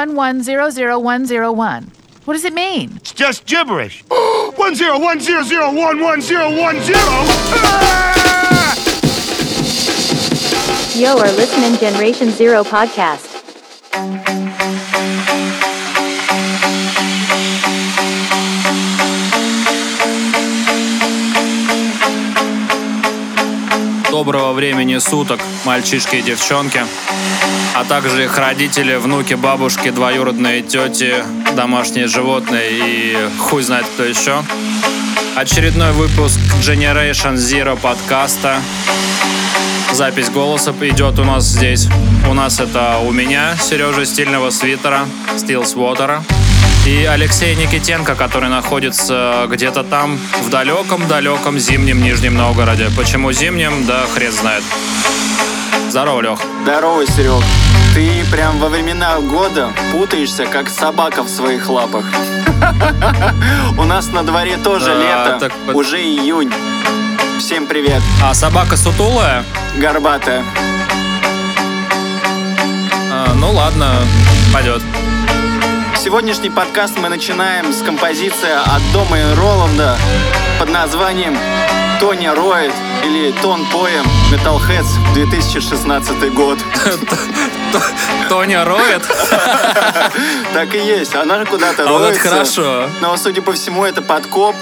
101100101. What does it mean? It's just gibberish. one zero one zero zero one one zero one zero. Ah! Yo are listening Generation Zero podcast. Доброго времени суток, мальчишки и девчонки, А также их родители, внуки, бабушки, двоюродные тети, домашние животные и хуй знает кто еще. Очередной выпуск Generation Zero подкаста. Запись голоса идет у нас здесь. У нас это у меня, Сережа стильного свитера, Steels Water, и Алексей Никитенко, который находится где-то там, в далеком-далеком зимнем Нижнем Новгороде. Почему зимнем, да хрен знает. Здорово, Лех. Здорово, Серег. Ты прям во времена года путаешься, как собака в своих лапах. У нас на дворе тоже Да, лето, уже июнь. Всем привет, А собака сутулая? горбатая. А, ну ладно, пойдет. Сегодняшний подкаст мы начинаем с композиции от Дома и Роланда под названием Тони Роид или Тон Поем Metalheads 2016 год. Тоня роет? Так и есть, она же куда-то А роется. хорошо. Но, судя по всему, это подкоп.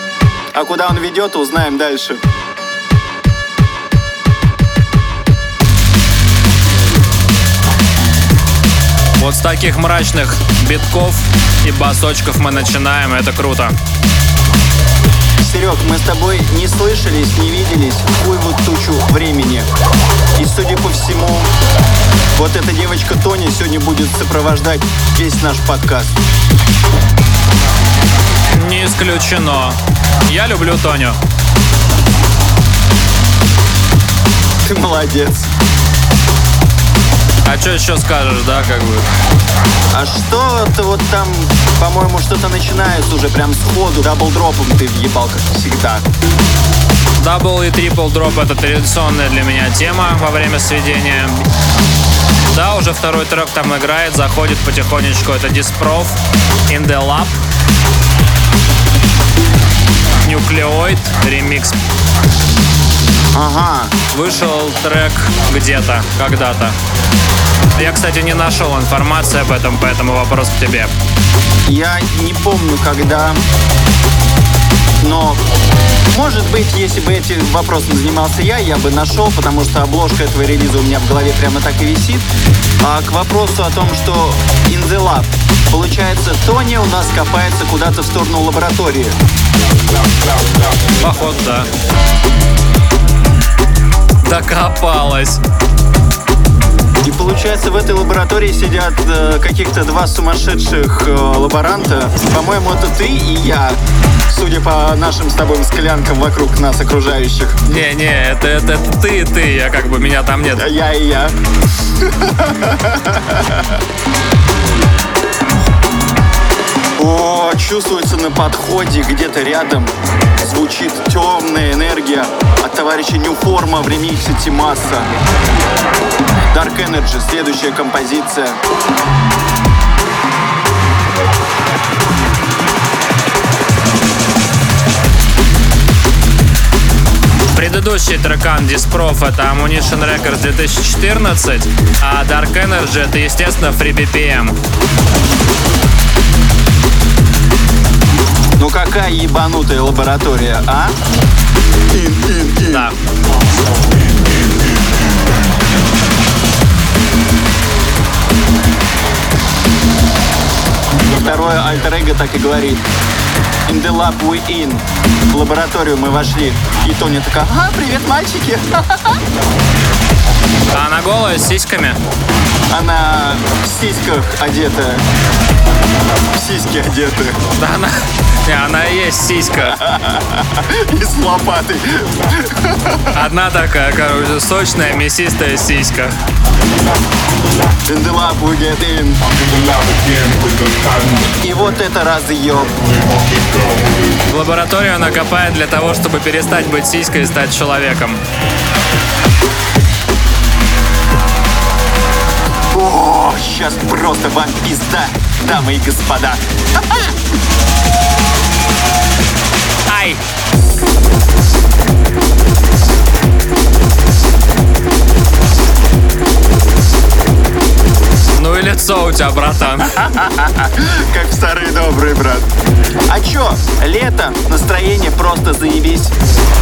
А куда он ведет, узнаем дальше. Вот с таких мрачных битков и басочков мы начинаем, это круто. Серег, мы с тобой не слышались, не виделись хуй вот тучу времени. И, судя по всему, вот эта девочка Тони сегодня будет сопровождать весь наш подкаст. Не исключено. Я люблю Тоню. Ты молодец. А что еще скажешь, да, как бы? А что-то вот там, по-моему, что-то начинается уже прям сходу. Double drop ом ты въебал, как всегда. Double и triple drop это традиционная для меня тема во время сведения. Да, уже второй трек там играет, заходит потихонечку. Это Disprove, In the Lab, Nucleoid, ремикс. Ага. Вышел трек где-то, когда-то. Я, кстати, не нашел информации об этом, поэтому вопрос к тебе. Я не помню, когда, но может быть, если бы этим вопросом занимался я, я бы нашел, потому что обложка этого релиза у меня в голове прямо так и висит. А к вопросу о том, что in the lab, получается, Тони у нас копается куда-то в сторону лаборатории. Походу, да. Докопалась. И получается, в этой лаборатории сидят э, каких-то два сумасшедших э, лаборанта. По-моему, это ты и я, судя по нашим с тобой склянкам вокруг нас окружающих. Не-не, это, это, это ты и ты, я как бы меня там нет. Я и я. О, чувствуется на подходе, где-то рядом звучит темная энергия от товарища Ньюформа в ремиксе Тимаса. Dark Energy, следующая композиция. Предыдущий трекан Disprof это Ammunition Records 2014, а Dark Energy это, естественно, Free BPM. Ну какая ебанутая лаборатория, а? Да. Второе альтер эго так и говорит. In the lab we in. В лабораторию мы вошли. И Тоня такая, а, привет, мальчики. А она голая, с сиськами? Она в сиськах одета. В сиськи одеты. Да она... Не, она и есть сиська. И с лопатой. Одна такая, короче, сочная, мясистая сиська. In the lab we get in. И вот это разъем. В лабораторию она копает для того, чтобы перестать быть сиськой и стать человеком. О, сейчас просто вам пизда, дамы и господа. Bye. И лицо у тебя, братан. Как старый добрый брат. А чё, лето, настроение просто заебись.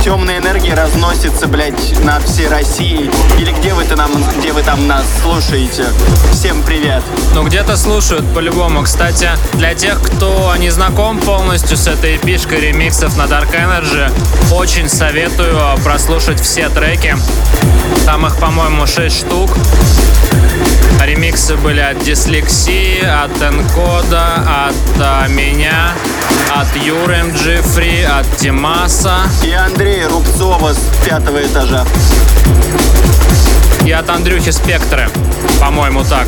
Темная энергия разносится, блядь, над всей Россией. Или где вы, нам, где вы там нас слушаете? Всем привет. Ну, где-то слушают по-любому. Кстати, для тех, кто не знаком полностью с этой эпишкой ремиксов на Dark Energy, очень советую прослушать все треки. Там их, по-моему, 6 штук. Ремиксы были от Дислексии, от Энкода, от а, меня, от Юры Джифри, от Тимаса И Андрея Рубцова с пятого этажа. и от Андрюхи Спектры. По-моему, так.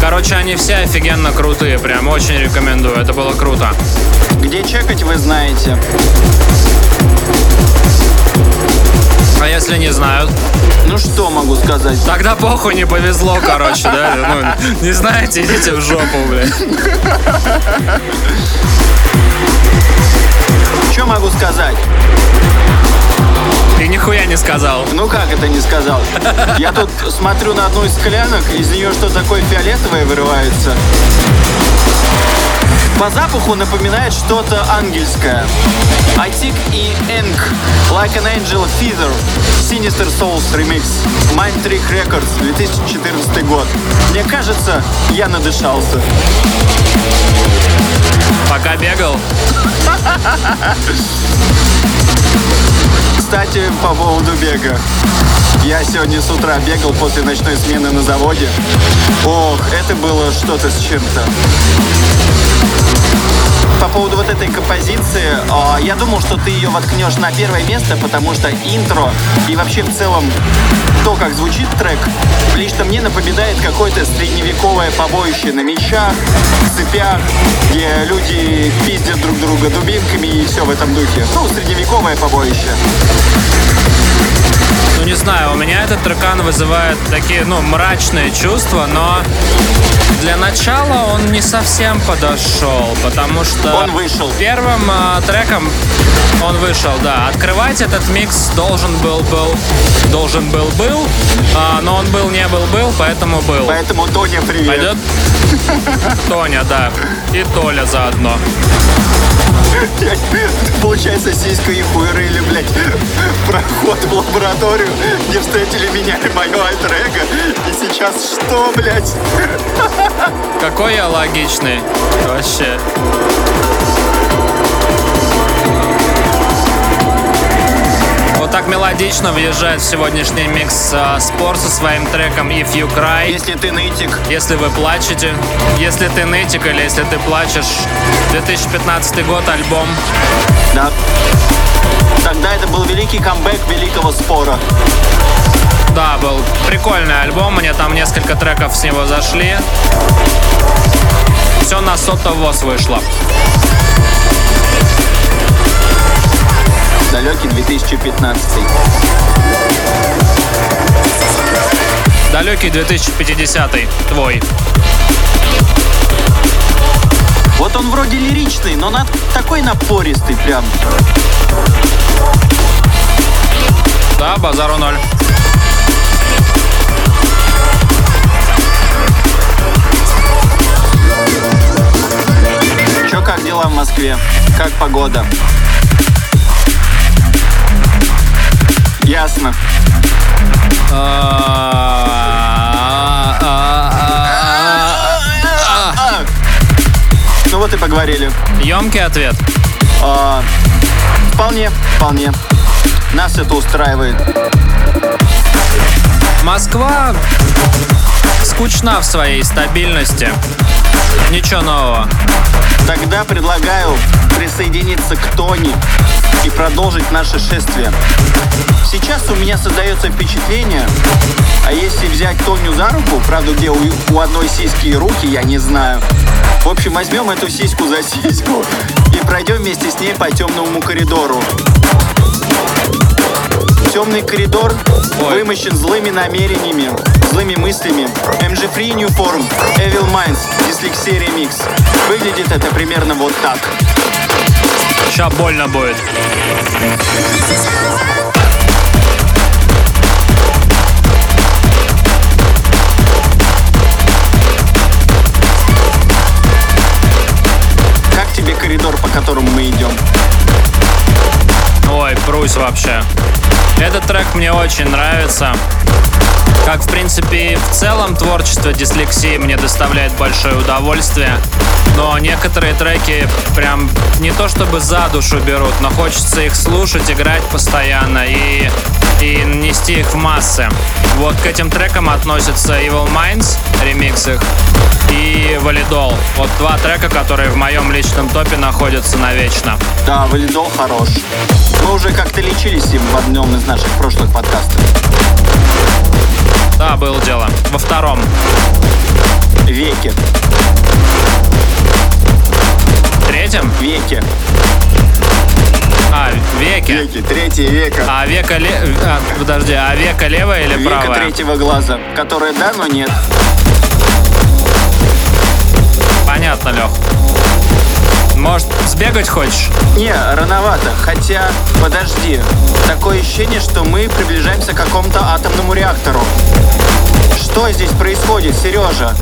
Короче, они все офигенно крутые, прям очень рекомендую. Это было круто. Где чекать, вы знаете. А если не знают? Ну что могу сказать? Тогда похуй не повезло, короче, да? Ну, не знаете, идите в жопу, блядь. Что могу сказать? Ты нихуя не сказал. Ну как это не сказал? Я тут смотрю на одну из склянок, из нее что такое фиолетовое вырывается. По запаху напоминает что-то ангельское. Айтик и Энк, Like an Angel Feather, Sinister Souls Remix, Mind Trick Records, 2014 год. Мне кажется, я надышался. Пока бегал. Кстати, по поводу бега. Я сегодня с утра бегал после ночной смены на заводе. Ох, это было что-то с чем-то. По поводу вот этой композиции, а, я думал, что ты ее воткнешь на первое место, потому что интро и вообще в целом то, как звучит трек, лично мне напоминает какое-то средневековое побоище на мечах, цепях, где люди пиздят друг друга дубинками и все в этом духе. Ну, средневековое побоище. Ну, не знаю, у меня этот трекан вызывает такие, ну, мрачные чувства, но для начала он не совсем подошел, потому что... Он вышел. Первым э, треком он вышел, да. Открывать этот микс должен был был, должен был был, а, но он был не был был, поэтому был. Поэтому, Тоня, привет. Пойдет? Тоня, да. И Толя заодно. Получается, сиську и хуй рыли, блядь, проход в лабораторию, где встретили меня и мое альтер И сейчас что, блядь? Какой я логичный. Вообще. Так мелодично въезжает в сегодняшний микс э, Спор со своим треком If You Cry. Если ты нытик, Если вы плачете, если ты нытик или если ты плачешь, 2015 год, альбом. да. Тогда это был великий камбэк великого спора. Да, был прикольный альбом, мне там несколько треков с него зашли. Все на сотовоз вышло. Далекий 2015. Далекий 2050 твой. Вот он вроде лиричный, но на такой напористый прям. Да, базару ноль. Чё, как дела в Москве? Как погода? Ясно. Ну вот и поговорили. Емкий ответ. А, вполне, вполне. Нас это устраивает. Москва скучна в своей стабильности. Ничего нового. Тогда предлагаю присоединиться к Тони и продолжить наше шествие. Сейчас у меня создается впечатление, а если взять Тоню за руку, правда, где у, у одной сиськи и руки, я не знаю. В общем, возьмем эту сиську за сиську и пройдем вместе с ней по темному коридору. Темный коридор вымощен злыми намерениями, злыми мыслями. MG Free New Form, Evil Minds, Dyslexia Remix. Выглядит это примерно вот так. Ща больно будет. Как тебе коридор, по которому мы идем? Ой, прусь вообще. Этот трек мне очень нравится. Как, в принципе, в целом творчество дислексии мне доставляет большое удовольствие. Но некоторые треки прям не то чтобы за душу берут, но хочется их слушать, играть постоянно и, и нести их в массы. Вот к этим трекам относятся Evil Minds, ремикс их, и Валидол. Вот два трека, которые в моем личном топе находятся навечно. Да, валидол хорош. Мы уже как-то лечились им в одном из наших прошлых подкастов. Да, было дело. Во втором. Веки. Третьем? Веки. А, веки. Веки, третье века. А века ле... а, подожди, а века левая или Века правая? третьего глаза, которая да, но нет. Понятно, Лех. Может, сбегать хочешь? Не, рановато. Хотя, подожди. Такое ощущение, что мы приближаемся к какому-то атомному реактору. Что здесь происходит, Сережа?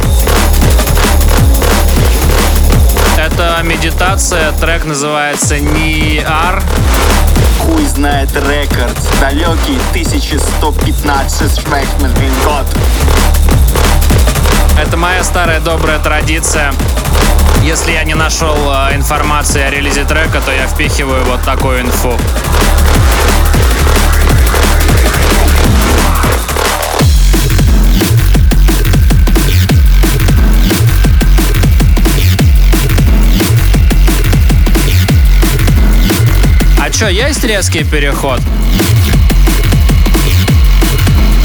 Это медитация, трек называется Ниар. Хуй знает рекорд. Далекий 1115 блин, год. Это моя старая добрая традиция. Если я не нашел э, информации о релизе трека, то я впихиваю вот такую инфу. Чё, есть резкий переход?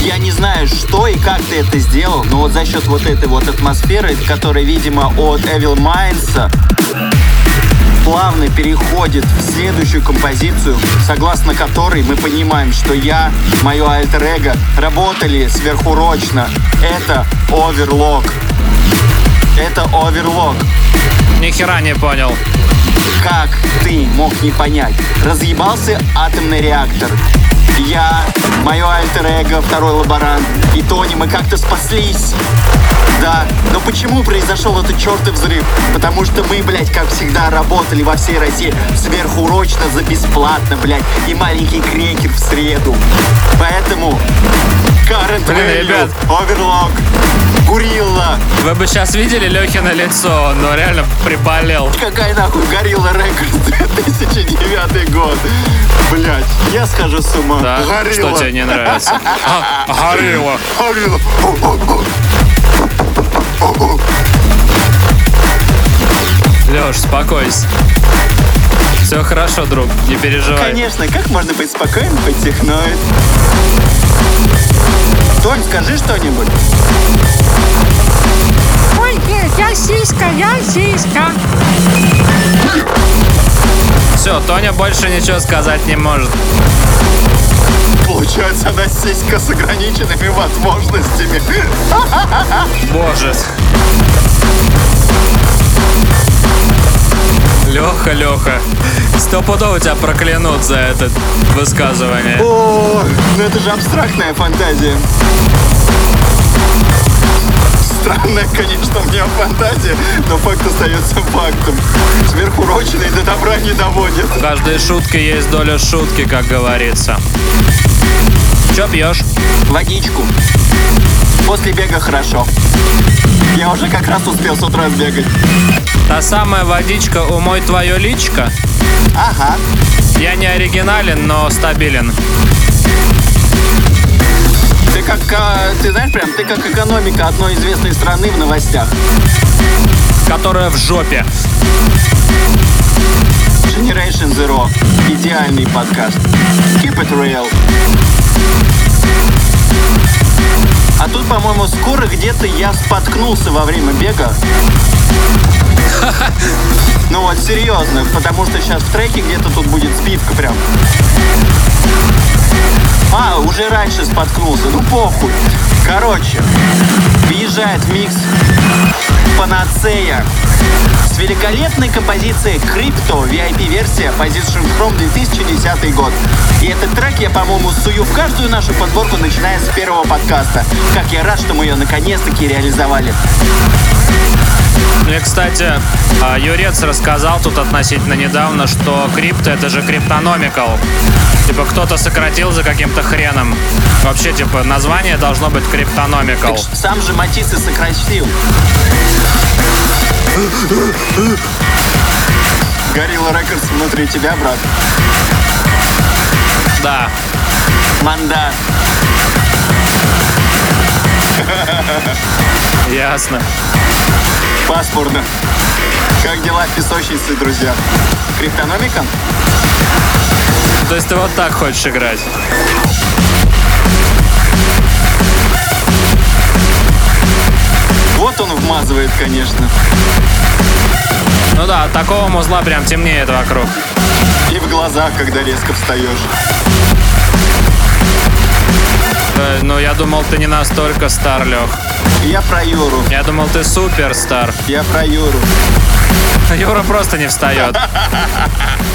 Я не знаю, что и как ты это сделал, но вот за счет вот этой вот атмосферы, которая, видимо, от Evil Minds плавно переходит в следующую композицию, согласно которой мы понимаем, что я, мое альтер-эго, работали сверхурочно. Это Overlock. Это Overlock. Ни хера не понял. Как ты мог не понять? Разъебался атомный реактор. Я, мое альтер-эго, второй лаборант и Тони, мы как-то спаслись. Да, но почему произошел этот чертов взрыв? Потому что мы, блядь, как всегда, работали во всей России сверхурочно за бесплатно, блядь, и маленький крекер в среду. Поэтому Current Блин, Value, ребят. Overlock, Гурилла, Вы бы сейчас видели Лехина лицо, но реально приболел. Какая нахуй Горилла Рекордс 2009 год? Блять, я схожу с ума. Да? Горилла. Что тебе не нравится? А, горилла. Горилла. Леш, спокойся. Все хорошо, друг, не переживай. Конечно, как можно быть спокойным хоть техноид? Тонь, скажи что-нибудь. Ой, нет, я сиська, я сиська. Все, Тоня больше ничего сказать не может. Получается, она сиська с ограниченными возможностями. Боже. Леха, Леха, стопудово тебя проклянут за это высказывание. О, ну это же абстрактная фантазия. Странная, конечно, у меня фантазия, но факт остается фактом. Сверхурочные до добра не доводят. В каждой шутке есть доля шутки, как говорится. Че пьешь? Водичку. После бега хорошо. Я уже как раз успел с утра сбегать. Та самая водичка «Умой твое личко». Ага. Я не оригинален, но стабилен. Ты как, а, ты знаешь, прям, ты как экономика одной известной страны в новостях. Которая в жопе. Generation Zero. Идеальный подкаст. Keep it real. А тут, по-моему, скоро где-то я споткнулся во время бега. Ну вот, серьезно, потому что сейчас в треке где-то тут будет сбивка прям. А, уже раньше споткнулся. Ну похуй. Короче, въезжает микс Панацея с великолепной композицией Crypto VIP-версия Position From 2010 год. И этот трек я, по-моему, сую в каждую нашу подборку, начиная с первого подкаста. Как я рад, что мы ее наконец-таки реализовали. Мне, кстати, а, Юрец рассказал тут относительно недавно, что крипто это же криптономикал. Типа кто-то сократил за каким-то хреном. Вообще, типа, название должно быть криптономикал. Так сам же Матис и сократил. Горилла Рекордс внутри тебя, брат. Да. Манда. Ясно. Пасмурно. Как дела в песочнице, друзья? Криптономика? То есть ты вот так хочешь играть? Вот он вмазывает, конечно. Ну да, от такого музла прям темнеет вокруг. И в глазах, когда резко встаешь. Э, Ну, я думал, ты не настолько стар, Лех. Я про Юру. Я думал, ты супер стар. Я про Юру. Юра просто не встает.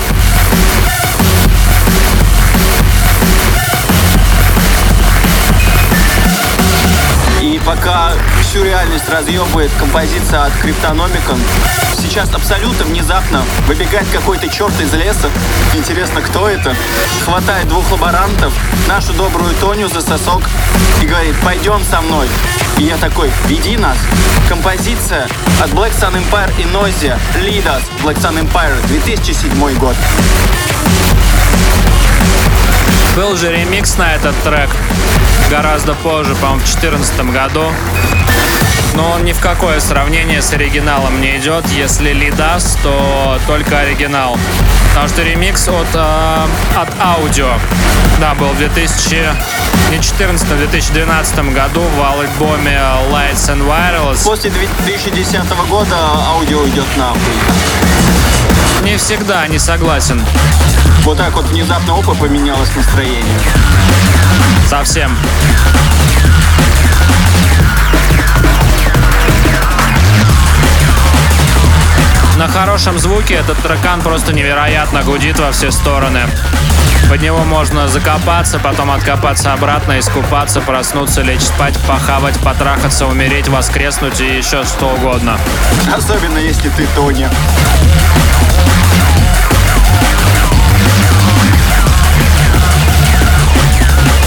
пока всю реальность разъебывает композиция от Криптономикон, сейчас абсолютно внезапно выбегает какой-то черт из леса. Интересно, кто это? Хватает двух лаборантов, нашу добрую Тоню за сосок и говорит, пойдем со мной. И я такой, веди нас. Композиция от Black Sun Empire и Noisia Lead Us Black Sun Empire 2007 год. Был же ремикс на этот трек гораздо позже, по-моему, в 2014 году. Но он ни в какое сравнение с оригиналом не идет. Если Лидас, то только оригинал. Потому что ремикс от, э, от аудио, да, был в 2014-2012 году в альбоме Lights and Wireless. После 2010 года аудио идет нахуй. Не всегда, не согласен. Вот так вот внезапно опа поменялось настроение. Совсем. На хорошем звуке этот трекан просто невероятно гудит во все стороны. Под него можно закопаться, потом откопаться обратно, искупаться, проснуться, лечь спать, похавать, потрахаться, умереть, воскреснуть и еще что угодно. Особенно если ты Тоня.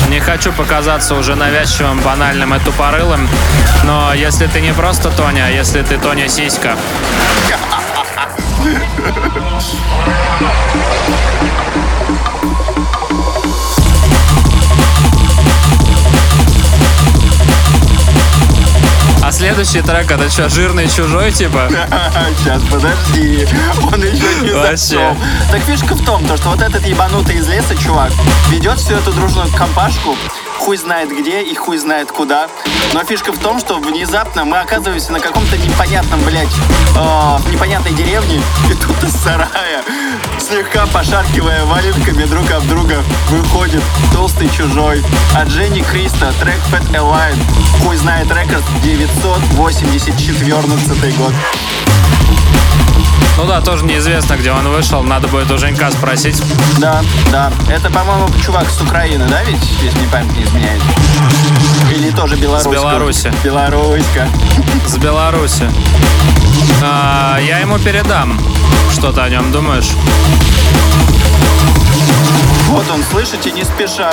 Не хочу показаться уже навязчивым, банальным и тупорылым, но если ты не просто Тоня, а если ты Тоня Сиська, А следующий трек это что, жирный чужой типа? Сейчас, подожди. Он еще не зашел. Так фишка в том, то, что вот этот ебанутый из леса чувак ведет всю эту дружную компашку, хуй знает где и хуй знает куда. Но фишка в том, что внезапно мы оказываемся на каком-то непонятном, блядь, э, непонятной деревне, И тут из сарая, слегка пошаркивая валенками друг об друга, выходит толстый чужой. От Дженни Криста, трек Fat Align, хуй знает рекорд, 984 год. Ну да, тоже неизвестно, где он вышел. Надо будет у Женька спросить. Да, да. Это, по-моему, чувак с Украины, да, ведь, если память не изменяет? Или тоже Беларусь? С Беларуси. Беларуська. С Беларуси. А, я ему передам. Что ты о нем думаешь? Вот он, слышите, не спеша.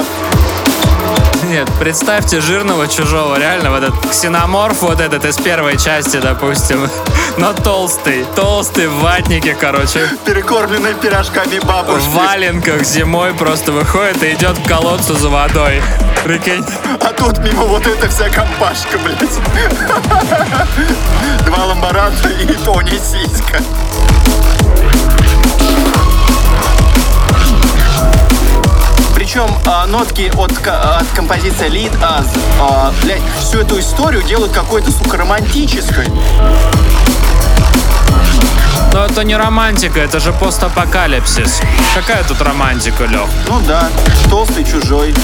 Нет, представьте жирного чужого, реально, вот этот ксеноморф, вот этот из первой части, допустим, но толстый, толстый в ватнике, короче, перекормленной пирожками в бабушки. валенках зимой просто выходит и идет к колодцу за водой. Прикинь. А тут мимо вот эта вся компашка, блядь. Два ламборанта и Тони Сиська. Причем а, нотки от, от композиции Lead Us, а, блядь, всю эту историю делают какой-то, сука, романтической. Это это не романтика, это же постапокалипсис. Какая тут романтика, Лех? Ну да, толстый чужой.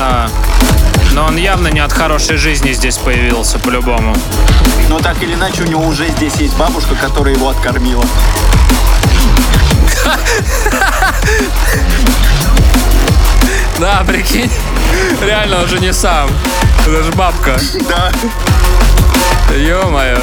А, но он явно не от хорошей жизни здесь появился, по-любому. Но так или иначе у него уже здесь есть бабушка, которая его откормила. Да, прикинь. Реально, он же не сам. Это же бабка. Да. Ё-моё.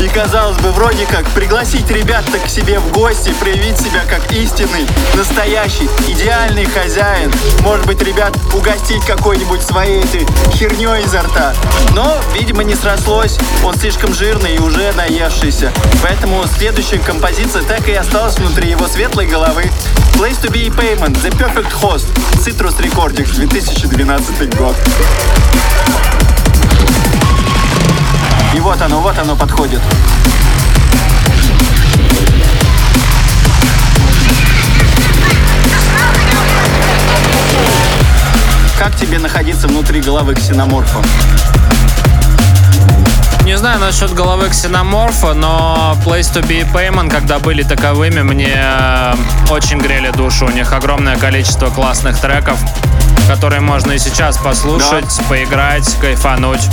И казалось бы, вроде как пригласить ребят-то к себе в гости, проявить себя как истинный, настоящий, идеальный хозяин. Может быть, ребят угостить какой-нибудь своей этой херней изо рта. Но, видимо, не срослось. Он слишком жирный и уже наевшийся. Поэтому следующая композиция так и осталась внутри его светлой головы. Place to be Payment, The Perfect Host, Citrus Recordings, 2012 год. И вот оно, вот оно подходит. Как тебе находиться внутри головы ксеноморфа? Не знаю насчет головы ксеноморфа, но Place to be Payment, когда были таковыми, мне э, очень грели душу. У них огромное количество классных треков, которые можно и сейчас послушать, поиграть, кайфануть.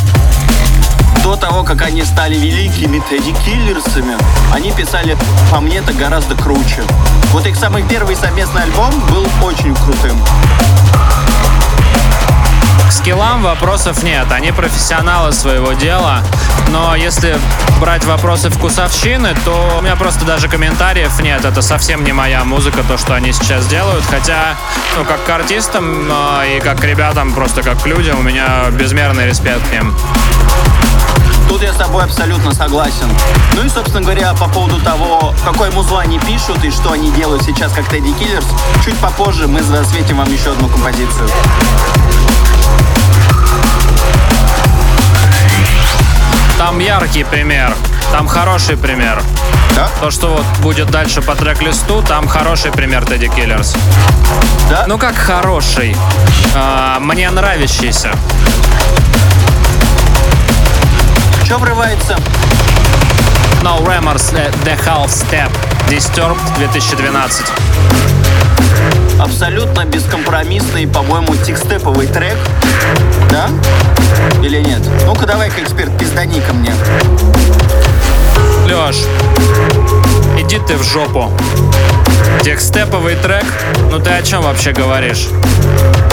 До того, как они стали великими Тедди Киллерсами, они писали по мне-то гораздо круче. Вот их самый первый совместный альбом был очень крутым. К скиллам вопросов нет, они профессионалы своего дела. Но если брать вопросы вкусовщины, то у меня просто даже комментариев нет. Это совсем не моя музыка, то, что они сейчас делают. Хотя, ну, как к артистам и как к ребятам, просто как к людям, у меня безмерный респект к ним. Тут я с тобой абсолютно согласен. Ну и, собственно говоря, по поводу того, какой музло они пишут и что они делают сейчас, как Тедди Киллерс, чуть попозже мы засветим вам еще одну композицию. Там яркий пример, там хороший пример. Да? То, что вот будет дальше по трек-листу, там хороший пример Тедди Киллерс. Да? Ну как хороший? А, мне нравящийся. Что врывается? No Remors э, The Half Step Disturbed 2012. Абсолютно бескомпромиссный, по-моему, текстеповый трек. Да? Или нет? Ну-ка, давай-ка, эксперт, пиздани ко мне. Лёш, иди ты в жопу. Текстеповый трек? Ну ты о чем вообще говоришь?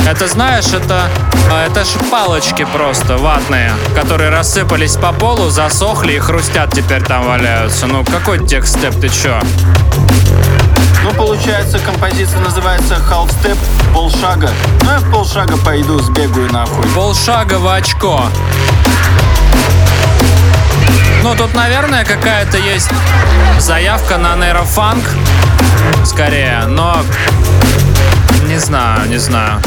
Это знаешь, это, а, это ж палочки просто ватные, которые рассыпались по полу, засохли и хрустят теперь там валяются. Ну какой текстеп, ты чё? Ну, получается, композиция называется Half Step, полшага. Ну, я в полшага пойду, сбегаю нахуй. Полшага в очко. Ну, тут, наверное, какая-то есть заявка на нейрофанк, скорее, но не знаю, не знаю.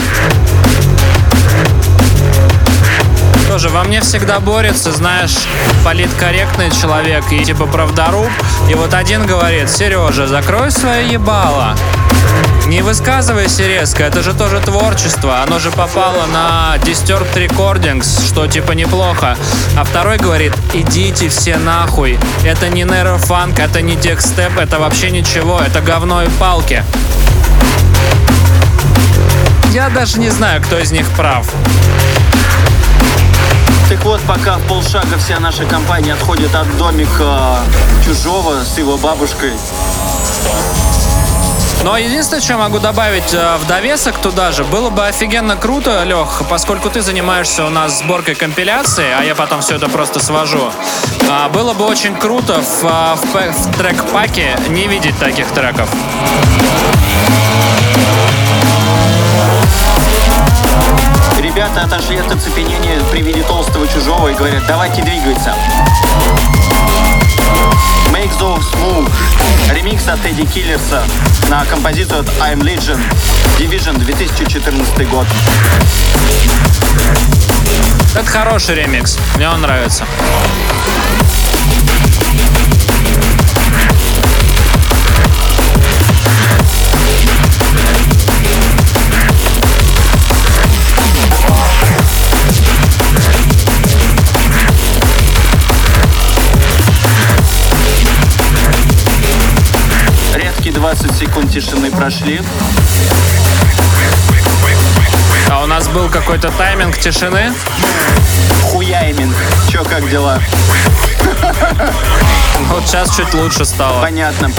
Тоже во мне всегда борется, знаешь, политкорректный человек и типа правдоруб. И вот один говорит, Сережа, закрой свое ебало. Не высказывайся резко, это же тоже творчество. Оно же попало на Disturbed Recordings, что типа неплохо. А второй говорит, идите все нахуй. Это не нейрофанк, это не текстеп, это вообще ничего, это говно и палки. Я даже не знаю, кто из них прав. Так вот, пока в полшага вся наша компания отходит от домика чужого с его бабушкой, Но единственное, что я могу добавить э, в довесок туда же, было бы офигенно круто, Лех, поскольку ты занимаешься у нас сборкой компиляции, а я потом все это просто свожу. а, Было бы очень круто в, а, в в трек-паке не видеть таких треков. Ребята отошли от оцепенения при виде толстого чужого и говорят, давайте двигаться. Make those move. Ремикс от Эдди Киллерса на композицию от I'm Legion. Division 2014 год. Это хороший ремикс, мне он нравится. 20 секунд тишины прошли. А у нас был какой-то тайминг тишины. Хуяйминг. Чё, как дела? Вот сейчас чуть лучше стало. Понятно.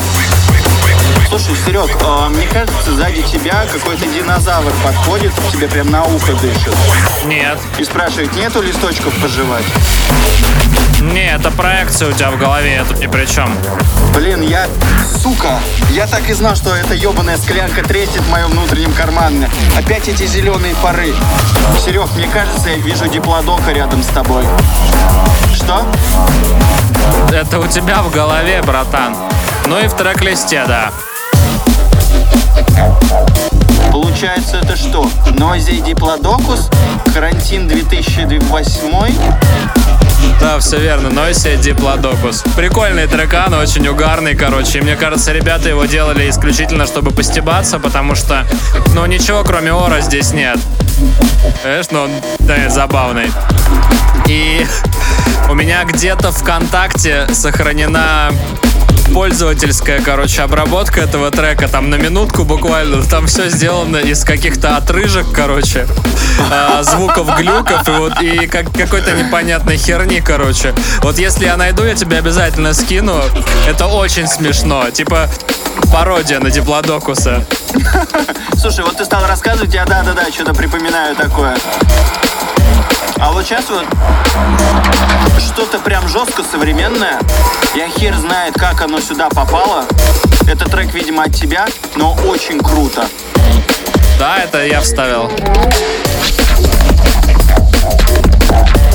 Слушай, Серег, а, мне кажется, сзади тебя какой-то динозавр подходит, тебе прям на ухо дышит. Нет. И спрашивает, нету листочков пожевать? Не, это проекция у тебя в голове, я тут ни при чем. Блин, я... Сука! Я так и знал, что эта ебаная склянка треснет в моем внутреннем кармане. Опять эти зеленые пары. Серег, мне кажется, я вижу диплодока рядом с тобой. Что? Это у тебя в голове, братан. Ну и в трек-листе, да. Получается, это что? Noisy Diplodocus? Карантин 2008? Да, все верно. Нойси Диплодокус. Прикольный трекан, очень угарный, короче. И мне кажется, ребята его делали исключительно, чтобы постебаться, потому что, ну, ничего кроме ора здесь нет. Знаешь, ну, он, да, забавный. И у меня где-то ВКонтакте сохранена пользовательская, короче, обработка этого трека, там на минутку буквально, там все сделано из каких-то отрыжек, короче, а, звуков глюков и вот и как, какой-то непонятной херни, короче. Вот если я найду, я тебе обязательно скину. Это очень смешно, типа пародия на Диплодокуса. Слушай, вот ты стал рассказывать, я да-да-да, что-то припоминаю такое. А вот сейчас вот что-то прям жестко современное. Я хер знает, как оно сюда попало. Это трек, видимо, от тебя, но очень круто. Да, это я вставил.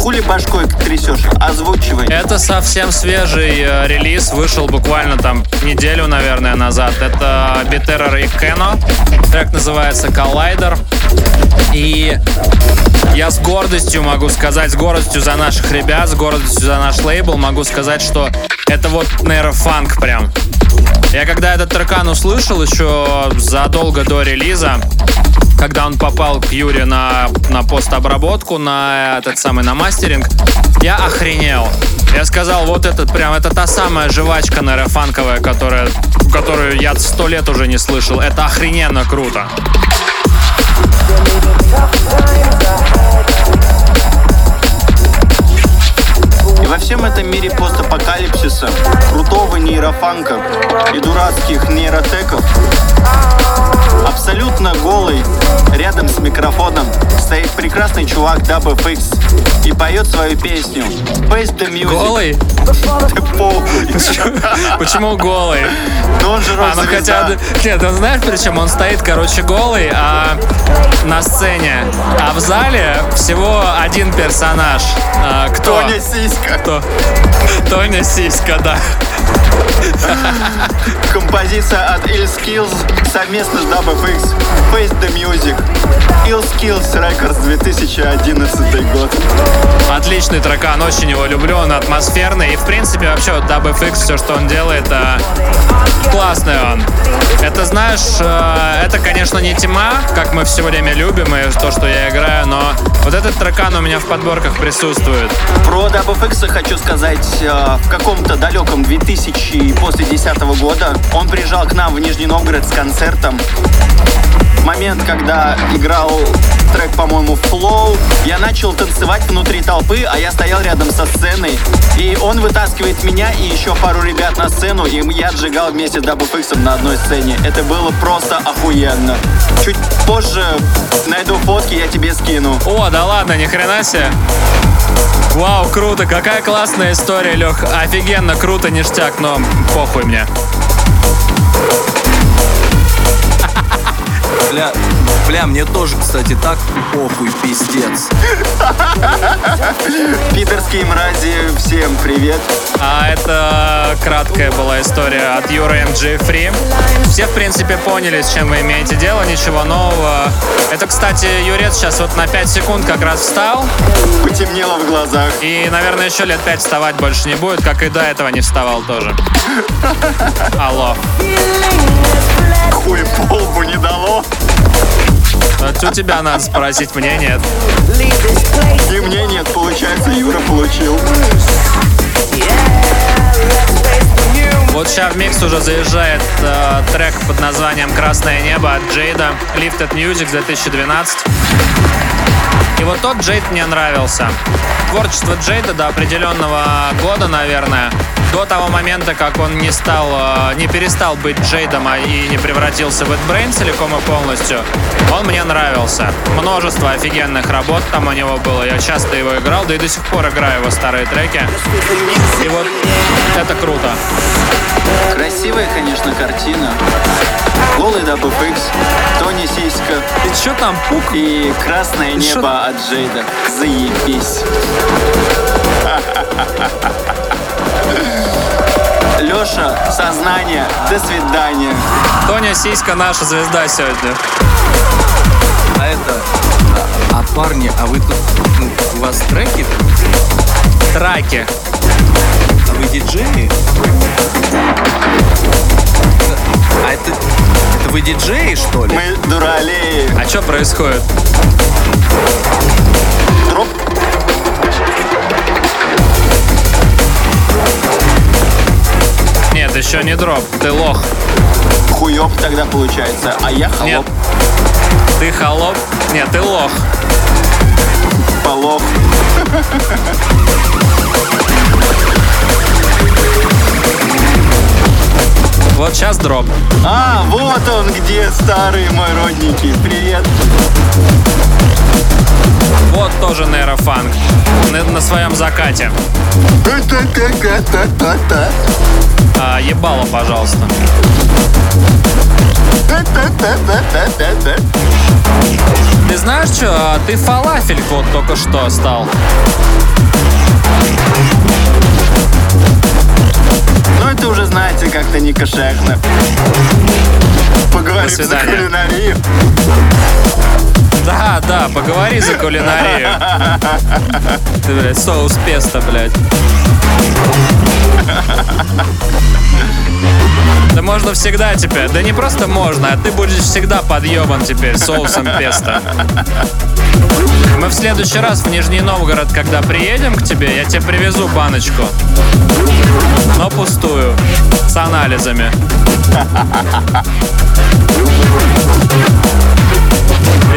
Хули башкой трясешь? Озвучивай. Это совсем свежий э, релиз, вышел буквально там неделю, наверное, назад. Это Битеррор и Кено. Трек называется Collider. И я с гордостью могу сказать, с гордостью за наших ребят, с гордостью за наш лейбл, могу сказать, что это вот нейрофанк прям. Я когда этот трекан услышал еще задолго до релиза, когда он попал к Юре на, на постобработку, на этот самый, на мастеринг, я охренел. Я сказал, вот этот прям, это та самая жвачка нейрофанковая, которая, которую я сто лет уже не слышал. Это охрененно круто. И во всем этом мире постапокалипсиса, крутого нейрофанка и дурацких нейротеков, абсолютно голый, рядом с микрофоном, стоит прекрасный чувак WFX и поет свою песню Face the Music. Голый? Ты похуй. Почему голый? Ну он же А, ну хотя... Нет, он знаешь, причем он стоит, короче, голый, а на сцене. А в зале всего один персонаж. А, кто? Тоня Сиська. Кто? Тоня Сиська, да. Композиция от Ill Skills совместно с WFX Face the Music. Ill Skills Records 2011 год. Отличный трекан, очень его люблю, он атмосферный. И, в принципе, вообще, вот WFX, все, что он делает, а, классный он. Это, знаешь, э, это, конечно, не тьма, как мы все время любим, и то, что я играю, но вот этот трекан у меня в подборках присутствует. Про WFX хочу сказать, э, в каком-то далеком 2000 после 10 года он приезжал к нам в Нижний Новгород с концертом. Момент, когда играл трек, по-моему, Flow, я начал танцевать внутри толпы, а я стоял рядом со сценой. И он вытаскивает меня и еще пару ребят на сцену, и я отжигал вместе с WFX на одной сцене. Это было просто охуенно. Чуть позже найду фотки, я тебе скину. О, да ладно, ни хрена себе. Вау, круто, какая классная история, Лех. Офигенно, круто, ништяк, но похуй мне. Бля, бля, мне тоже, кстати, так похуй, пиздец. Питерские мрази, всем привет. А это краткая была история от Юры MG Free. Все, в принципе, поняли, с чем вы имеете дело, ничего нового. Это, кстати, Юрец сейчас вот на 5 секунд как раз встал. Потемнело в глазах. И, наверное, еще лет 5 вставать больше не будет, как и до этого не вставал тоже. Алло. Хуй по лбу не дало. Вот у тебя надо спросить, мне нет. И мне нет, получается, Юра получил. Вот сейчас в микс уже заезжает э, трек под названием «Красное небо» от Джейда, Lifted Music 2012. И вот тот Джейд мне нравился. Творчество Джейда до определенного года, наверное, до того момента, как он не стал, э, не перестал быть Джейдом а и не превратился в Эдбрейн целиком и полностью, он мне нравился. Множество офигенных работ там у него было. Я часто его играл, да и до сих пор играю его старые треки. И вот это круто. Красивая, конечно, картина. Голый WFX, Тони Сиська Ты чё там, пук? и красное шо- небо от Джейда. Заебись. Леша, сознание, до свидания. Тоня Сиська наша звезда сегодня. А это... А, а парни, а вы тут... ну, у вас треки? Траки. А вы диджеи? А это... Это вы диджеи, что ли? Мы дуралеи. А что происходит? Дроп. Нет, еще не дроп. Ты лох. Хуёб тогда получается. А я Нет. холоп. Ты холоп? Нет, ты лох. Полох. Вот сейчас дроп. А, вот он где, старый мой родненький. Привет. Вот тоже нейрофанк. На, на своем закате. Та-та-та-та-та-та. А, ебало, пожалуйста. Ты знаешь что? Ты фалафель вот только что стал. Ну, это уже, знаете, как-то не кошерно. Поговорим за кулинарию. Да, да, поговори за кулинарию. Ты, блядь, соус песто, блядь. Да можно всегда теперь. Да не просто можно, а ты будешь всегда подъебан теперь соусом песто. Мы в следующий раз в Нижний Новгород, когда приедем к тебе, я тебе привезу баночку. Но пустую. С анализами.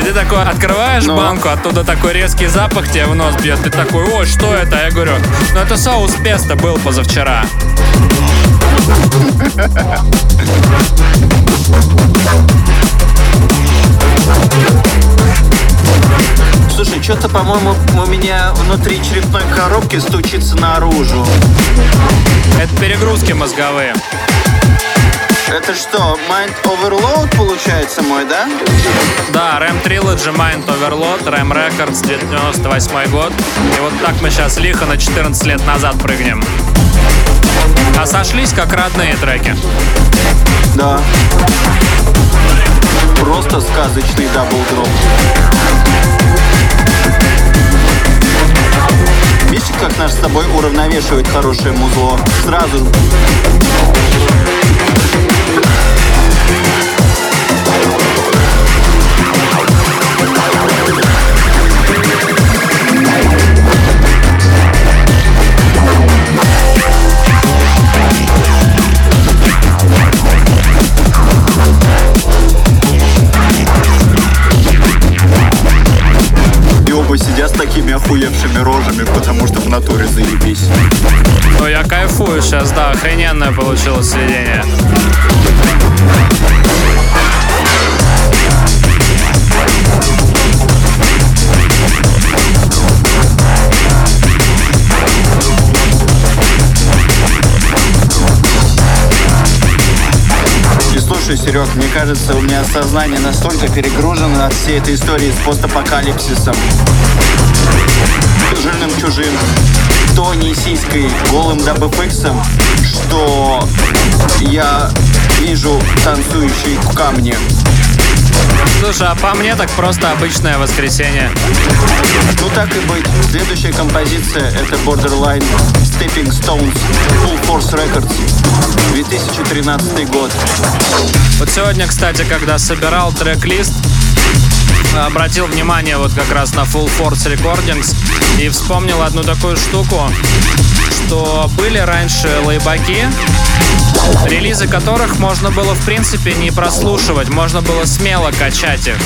Ты такой открываешь Ну. банку, оттуда такой резкий запах тебе в нос бьет. Ты такой, ой, что это? Я говорю, ну это соус песто был позавчера. Слушай, что-то, по-моему, у меня внутри черепной коробки стучится наружу. Это перегрузки мозговые. Это что, Mind Overload получается мой, да? Да, Ram Trilogy, Mind Overload, Ram Records, 98 год. И вот так мы сейчас лихо на 14 лет назад прыгнем. А сошлись как родные треки. Да. Просто сказочный double drop. Видите, как наш с тобой уравновешивает хорошее музло? Сразу. Охуевшими рожами, потому что в натуре заебись. Ну, я кайфую сейчас, да, охрененное получилось сведение. Слушай, Серег, мне кажется, у меня сознание настолько перегружено от всей этой истории с постапокалипсисом. Жирным чужим, Тони сиськой, голым дабфиксом, что я вижу танцующие камни. Слушай, а по мне так просто обычное воскресенье. Ну так и быть. Следующая композиция это Borderline Stepping Stones Full Force Records 2013 год. Вот сегодня, кстати, когда собирал трек-лист, обратил внимание вот как раз на Full Force Recordings и вспомнил одну такую штуку, что были раньше лейбаки, релизы которых можно было в принципе не прослушивать, можно было смело качать их.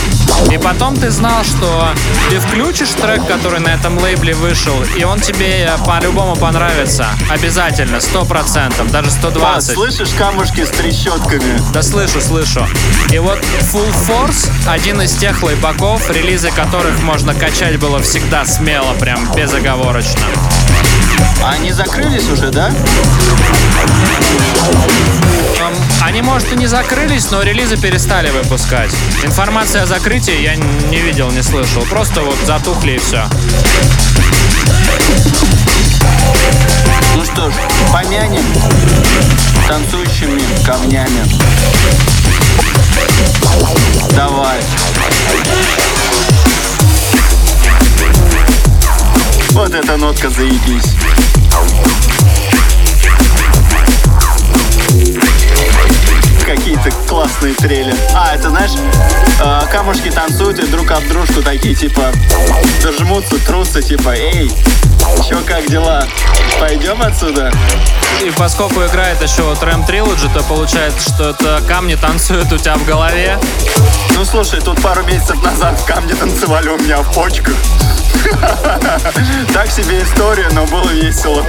И потом ты знал, что ты включишь трек, который на этом лейбле вышел, и он тебе э, по-любому понравится. Обязательно, сто процентов, даже А, 120. слышишь камушки с трещотками? Да слышу, слышу. И вот Full Force один из тех лейбаков, релизы которых можно качать было всегда смело, прям безоговорочно. Они закрылись уже, да? Они, может, и не закрылись, но релизы перестали выпускать. Информации о закрытии я не видел, не слышал. Просто вот затухли и все. Ну что ж, помянем танцующими камнями. Давай. Вот эта нотка заебись. Какие-то классные трели. А, это знаешь, э, камушки танцуют и друг об дружку такие, типа, жмутся, трутся, типа, эй, чё, как дела? Пойдем отсюда? И поскольку играет еще вот Рэм Трилоджи, то получается, что это камни танцуют у тебя в голове. Ну слушай, тут пару месяцев назад в камне танцевали у меня в почках. Так себе история, но было весело.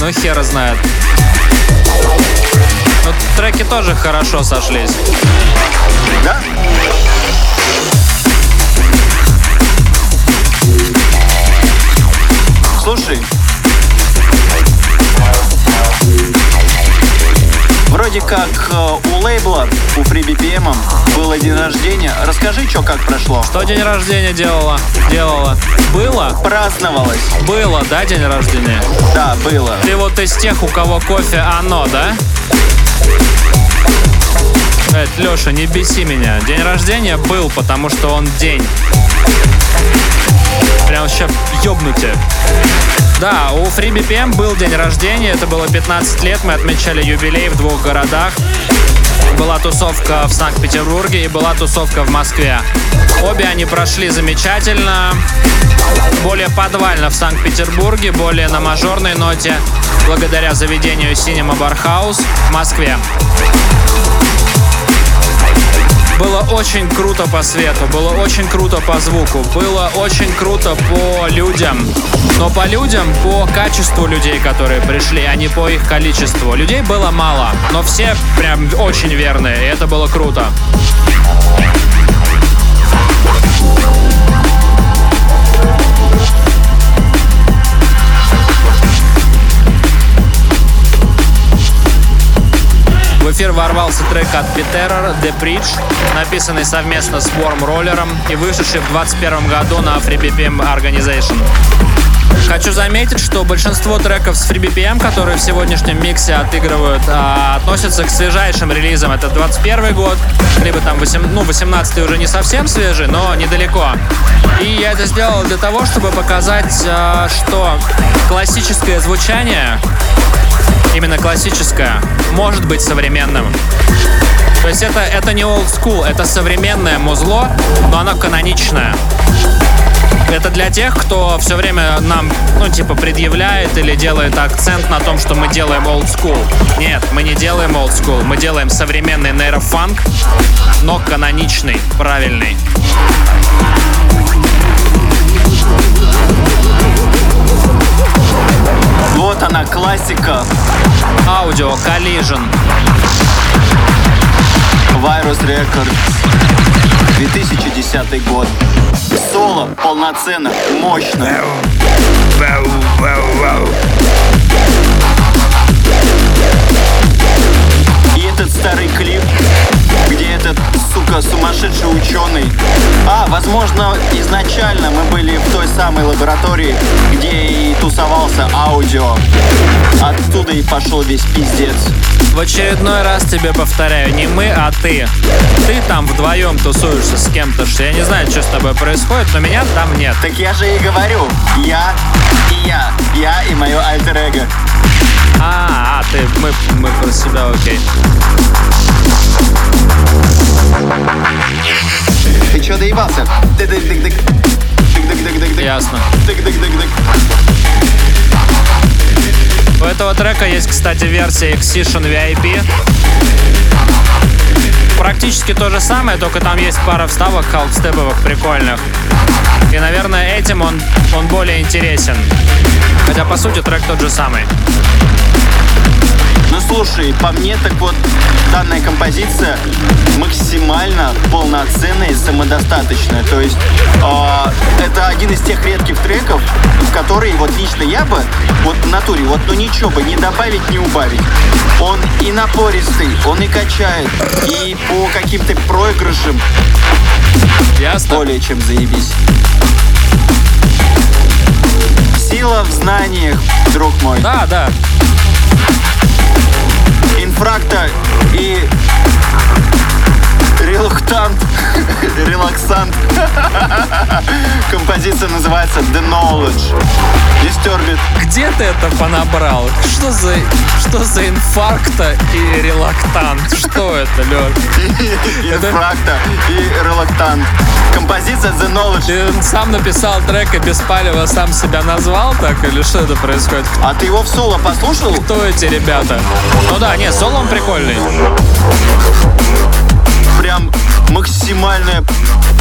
Ну, хера знает. Ну, треки тоже хорошо сошлись. Да? Слушай. Вроде как э, у лейбла, у FreeBPM было день рождения. Расскажи, что как прошло. Что день рождения делала? Делала. Было? Праздновалось. Было, да, день рождения? Да, было. Ты вот из тех, у кого кофе оно, да? Эд, Леша, не беси меня. День рождения был, потому что он день. Прям сейчас ёбнуте. Да, у FreeBPM был день рождения, это было 15 лет, мы отмечали юбилей в двух городах. Была тусовка в Санкт-Петербурге и была тусовка в Москве. Обе они прошли замечательно. Более подвально в Санкт-Петербурге, более на мажорной ноте, благодаря заведению Cinema Bar House в Москве. Было очень круто по свету, было очень круто по звуку, было очень круто по людям. Но по людям, по качеству людей, которые пришли, а не по их количеству. Людей было мало, но все прям очень верные, и это было круто. Эфир ворвался трек от Питера The Bridge, написанный совместно с Worm Rollerом и вышедший в 2021 году на FreeBPM Organization. Хочу заметить, что большинство треков с FreeBPM, которые в сегодняшнем миксе отыгрывают, а, относятся к свежайшим релизам. Это 21 год, либо там 8, ну, 18 уже не совсем свежий, но недалеко. И я это сделал для того, чтобы показать, а, что классическое звучание именно классическое, может быть современным. То есть это, это не old school, это современное музло, но оно каноничное. Это для тех, кто все время нам, ну, типа, предъявляет или делает акцент на том, что мы делаем old school. Нет, мы не делаем old school, мы делаем современный нейрофанк, но каноничный, правильный. Вот она, классика. Аудио, Collision. Virus Records. 2010 год. Соло полноценно, мощно. И этот старый клип, где этот, сука, сумасшедший ученый. А, возможно, изначально мы были в той самой лаборатории, где и тусовался аудио. Оттуда и пошел весь пиздец. В очередной раз тебе повторяю, не мы, а ты. Ты там вдвоем тусуешься с кем-то, что я не знаю, что с тобой происходит, но меня там нет. Так я же и говорю, я и я, я и мое альтер-эго. А, а, ты, мы, мы про себя, окей. Ты чё доебался? Тык-тык-тык-тык. Тык-тык-тык-тык-тык. Ясно. Тык-тык-тык-тык. У этого трека есть, кстати, версия Excision VIP. Практически то же самое, только там есть пара вставок халфстеповых прикольных. И, наверное, этим он, он более интересен. Хотя, по сути, трек тот же самый. Ну слушай, по мне так вот данная композиция максимально полноценная и самодостаточная. То есть э, это один из тех редких треков, в который вот лично я бы вот в натуре вот ну ничего бы не добавить, не убавить. Он и напористый, он и качает, и по каким-то проигрышам Ясно? более чем заебись. Сила в знаниях, друг мой. Да, да. Инфракта и релактант, релаксант. Композиция называется The Knowledge. Disturbed. Где ты это понабрал? Что за, что за инфаркта и релактант? Что это, Лёш? Инфракта и релактант. Композиция The Knowledge. Ты сам написал трек и без палева сам себя назвал так? Или что это происходит? А ты его в соло послушал? Кто эти ребята? Ну да, не, соло он прикольный. Прям максимальное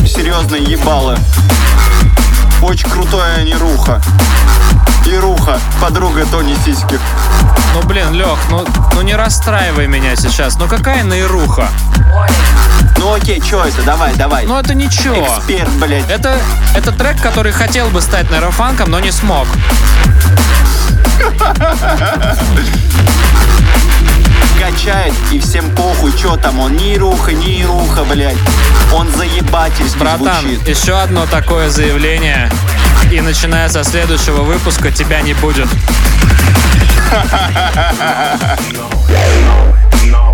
серьезное ебало. Очень крутая неруха. Ируха, подруга Тони Сиськи. Ну блин, Лех, ну, ну не расстраивай меня сейчас. Ну какая наируха? Ну окей, чё это? Давай, давай. Ну это ничего. Эксперт, блядь. Это, это трек, который хотел бы стать нейрофанком, но не смог. качает, и всем похуй, чё там он, ни руха, ни руха, блядь. Он заебательски Братан, звучит. еще одно такое заявление. И начиная со следующего выпуска тебя не будет.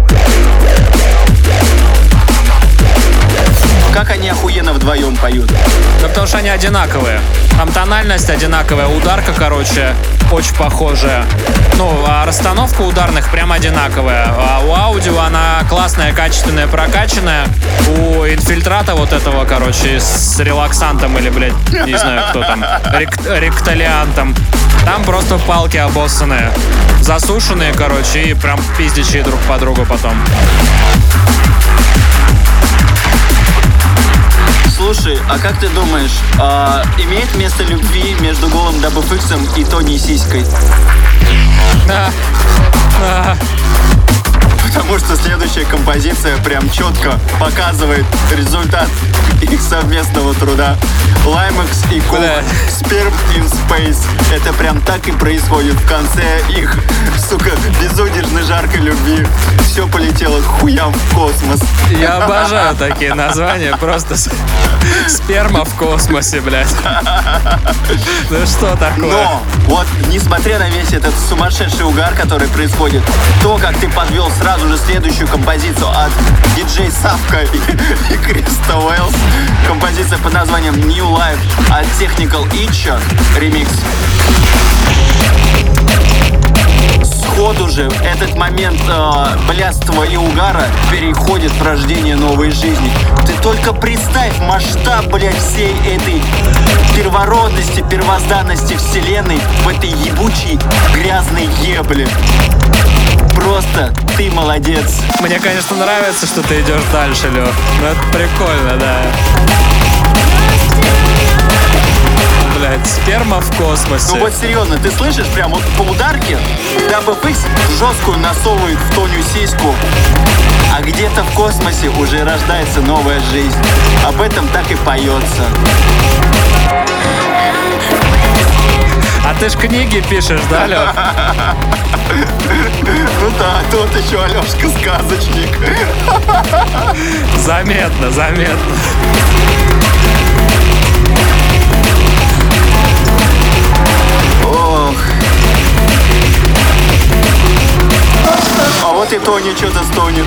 Как они охуенно вдвоем поют. Да потому что они одинаковые. Там тональность одинаковая, ударка, короче, очень похожая. Ну, а расстановка ударных прям одинаковая. А у аудио она классная, качественная, прокачанная. У инфильтрата вот этого, короче, с релаксантом или, блядь, не знаю, кто там, рек- ректолиантом. Там просто палки обоссанные. Засушенные, короче, и прям пиздячие друг по другу потом. А как ты думаешь, а, имеет место любви между голым Дабуфиксом и Тони Сиськой? Потому что следующая композиция прям четко показывает результат их совместного труда. Лаймакс и Бля. Sperm in Space. Это прям так и происходит в конце их, сука, безудержной жаркой любви. Все полетело хуям в космос. Я обожаю такие названия, просто сперма в космосе, блядь. Ну что такое? Но, вот, несмотря на весь этот сумасшедший угар, который происходит, то, как ты подвел сразу же следующую композицию от диджей Савка и, и Криста Уэллс, композиция под названием New Life от Technical Itch, ремикс. Сходу же этот момент э, блядства и угара переходит в рождение новой жизни. Ты только представь масштаб, блядь, всей этой первородности, первозданности вселенной в этой ебучей грязной ебле. Просто ты молодец. Мне, конечно, нравится, что ты идешь дальше, Лёх. Ну это прикольно, да. Блядь, сперма в космосе. Ну вот серьезно, ты слышишь прям вот по ударке DubFX жесткую насовывает в Тоню сиську, а где-то в космосе уже рождается новая жизнь. Об этом так и поется. А ты ж книги пишешь, да, Лёх? Ну да, тот еще Алешка сказочник. Заметно, заметно. И Тони что-то стонет.